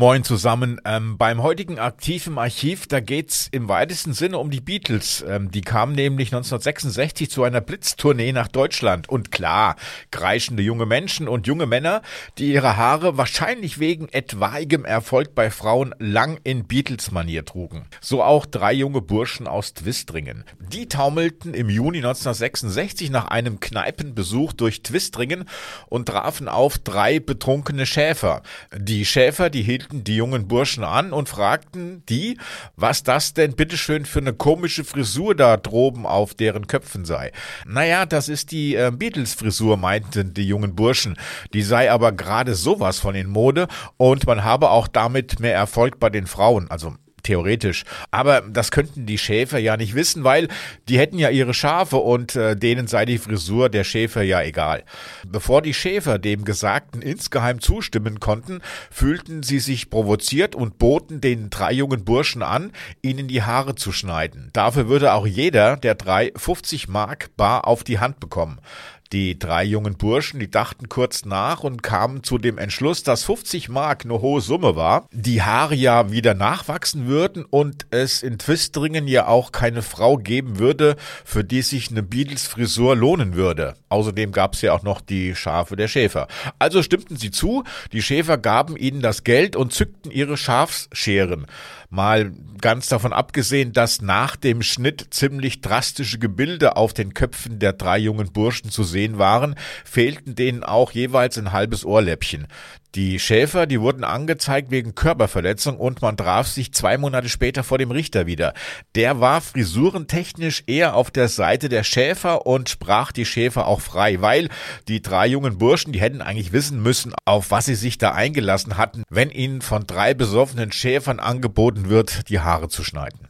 Moin zusammen. Ähm, beim heutigen Aktiv im Archiv, da geht's im weitesten Sinne um die Beatles. Ähm, die kamen nämlich 1966 zu einer Blitztournee nach Deutschland. Und klar, kreischende junge Menschen und junge Männer, die ihre Haare wahrscheinlich wegen etwaigem Erfolg bei Frauen lang in Beatles-Manier trugen. So auch drei junge Burschen aus Twistringen. Die taumelten im Juni 1966 nach einem Kneipenbesuch durch Twistringen und trafen auf drei betrunkene Schäfer. Die Schäfer, die hielten hielten die jungen Burschen an und fragten die, was das denn bitteschön für eine komische Frisur da droben auf deren Köpfen sei. Naja, das ist die äh, Beatles-Frisur, meinten die jungen Burschen. Die sei aber gerade sowas von in Mode und man habe auch damit mehr Erfolg bei den Frauen. Also theoretisch. Aber das könnten die Schäfer ja nicht wissen, weil die hätten ja ihre Schafe und äh, denen sei die Frisur der Schäfer ja egal. Bevor die Schäfer dem Gesagten insgeheim zustimmen konnten, fühlten sie sich provoziert und boten den drei jungen Burschen an, ihnen die Haare zu schneiden. Dafür würde auch jeder der drei 50 Mark bar auf die Hand bekommen. Die drei jungen Burschen, die dachten kurz nach und kamen zu dem Entschluss, dass 50 Mark eine hohe Summe war, die Haare ja wieder nachwachsen würden und es in Twistringen ja auch keine Frau geben würde, für die sich eine Beatles-Frisur lohnen würde. Außerdem gab es ja auch noch die Schafe der Schäfer. Also stimmten sie zu, die Schäfer gaben ihnen das Geld und zückten ihre Schafsscheren. Mal ganz davon abgesehen, dass nach dem Schnitt ziemlich drastische Gebilde auf den Köpfen der drei jungen Burschen zu sehen waren, fehlten denen auch jeweils ein halbes Ohrläppchen. Die Schäfer, die wurden angezeigt wegen Körperverletzung und man traf sich zwei Monate später vor dem Richter wieder. Der war frisurentechnisch eher auf der Seite der Schäfer und sprach die Schäfer auch frei, weil die drei jungen Burschen, die hätten eigentlich wissen müssen, auf was sie sich da eingelassen hatten, wenn ihnen von drei besoffenen Schäfern angeboten wird, die Haare zu schneiden.